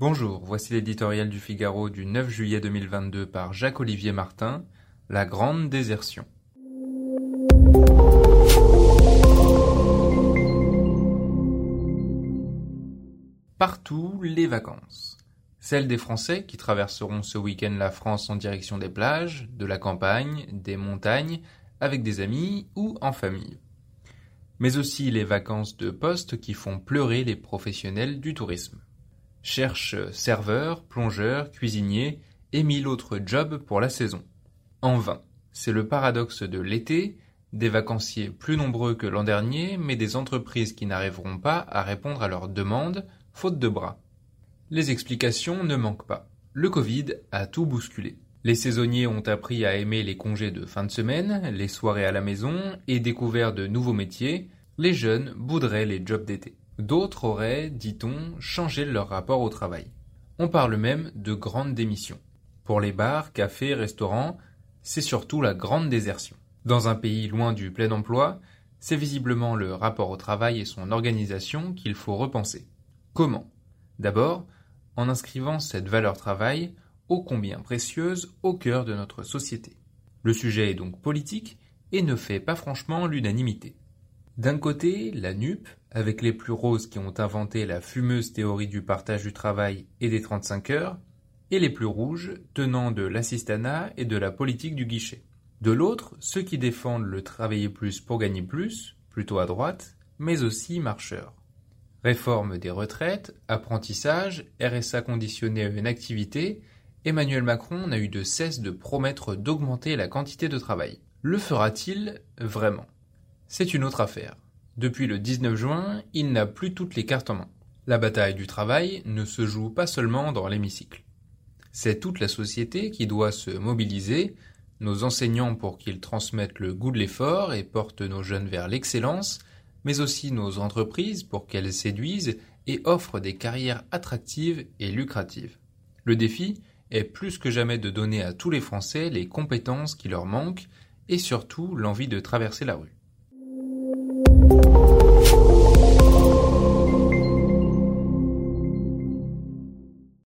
Bonjour, voici l'éditorial du Figaro du 9 juillet 2022 par Jacques-Olivier Martin, La Grande Désertion. Partout les vacances. Celles des Français qui traverseront ce week-end la France en direction des plages, de la campagne, des montagnes, avec des amis ou en famille. Mais aussi les vacances de poste qui font pleurer les professionnels du tourisme. Cherche serveur, plongeur, cuisinier et mille autres jobs pour la saison. En vain. C'est le paradoxe de l'été, des vacanciers plus nombreux que l'an dernier, mais des entreprises qui n'arriveront pas à répondre à leurs demandes, faute de bras. Les explications ne manquent pas. Le Covid a tout bousculé. Les saisonniers ont appris à aimer les congés de fin de semaine, les soirées à la maison et découvert de nouveaux métiers. Les jeunes boudraient les jobs d'été. D'autres auraient, dit-on, changé leur rapport au travail. On parle même de grande démission. Pour les bars, cafés, restaurants, c'est surtout la grande désertion. Dans un pays loin du plein emploi, c'est visiblement le rapport au travail et son organisation qu'il faut repenser. Comment? D'abord, en inscrivant cette valeur travail, ô combien précieuse, au cœur de notre société. Le sujet est donc politique et ne fait pas franchement l'unanimité. D'un côté, la NUP, avec les plus roses qui ont inventé la fumeuse théorie du partage du travail et des 35 heures, et les plus rouges, tenant de l'assistanat et de la politique du guichet. De l'autre, ceux qui défendent le travailler plus pour gagner plus, plutôt à droite, mais aussi marcheurs. Réforme des retraites, apprentissage, RSA conditionné à une activité, Emmanuel Macron n'a eu de cesse de promettre d'augmenter la quantité de travail. Le fera-t-il vraiment? C'est une autre affaire. Depuis le 19 juin, il n'a plus toutes les cartes en main. La bataille du travail ne se joue pas seulement dans l'hémicycle. C'est toute la société qui doit se mobiliser, nos enseignants pour qu'ils transmettent le goût de l'effort et portent nos jeunes vers l'excellence, mais aussi nos entreprises pour qu'elles séduisent et offrent des carrières attractives et lucratives. Le défi est plus que jamais de donner à tous les Français les compétences qui leur manquent et surtout l'envie de traverser la rue. Thank you.